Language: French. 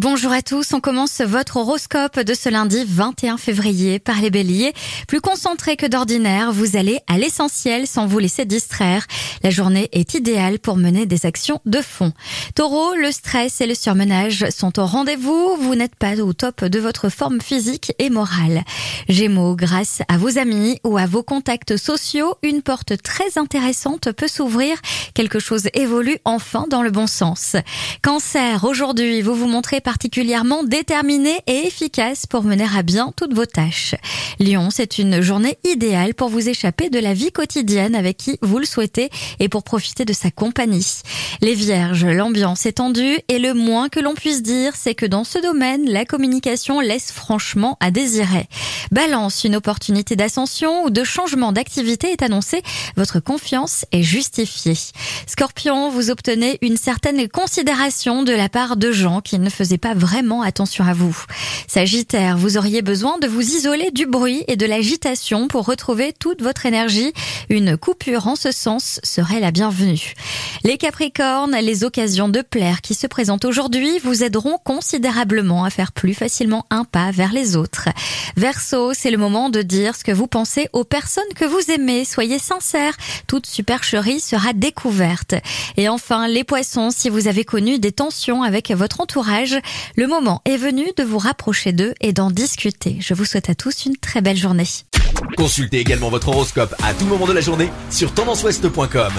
Bonjour à tous, on commence votre horoscope de ce lundi 21 février par les béliers. Plus concentré que d'ordinaire, vous allez à l'essentiel sans vous laisser distraire. La journée est idéale pour mener des actions de fond. Taureau, le stress et le surmenage sont au rendez-vous, vous n'êtes pas au top de votre forme physique et morale. Gémeaux, grâce à vos amis ou à vos contacts sociaux, une porte très intéressante peut s'ouvrir, quelque chose évolue enfin dans le bon sens. Cancer, aujourd'hui, vous vous montrez particulièrement déterminé et efficace pour mener à bien toutes vos tâches. Lyon, c'est une journée idéale pour vous échapper de la vie quotidienne avec qui vous le souhaitez et pour profiter de sa compagnie. Les vierges, l'ambiance est tendue et le moins que l'on puisse dire, c'est que dans ce domaine, la communication laisse franchement à désirer. Balance, une opportunité d'ascension ou de changement d'activité est annoncée, votre confiance est justifiée. Scorpion, vous obtenez une certaine considération de la part de gens qui ne faisaient pas vraiment attention à vous. Sagittaire, vous auriez besoin de vous isoler du bruit et de l'agitation pour retrouver toute votre énergie. Une coupure en ce sens serait la bienvenue. Les Capricornes, les occasions de plaire qui se présentent aujourd'hui vous aideront considérablement à faire plus facilement un pas vers les autres. Verseau, c'est le moment de dire ce que vous pensez aux personnes que vous aimez. Soyez sincères, toute supercherie sera découverte. Et enfin, les poissons, si vous avez connu des tensions avec votre entourage, le moment est venu de vous rapprocher d'eux et d'en discuter. Je vous souhaite à tous une très belle journée. Consultez également votre horoscope à tout moment de la journée sur tendanceouest.com.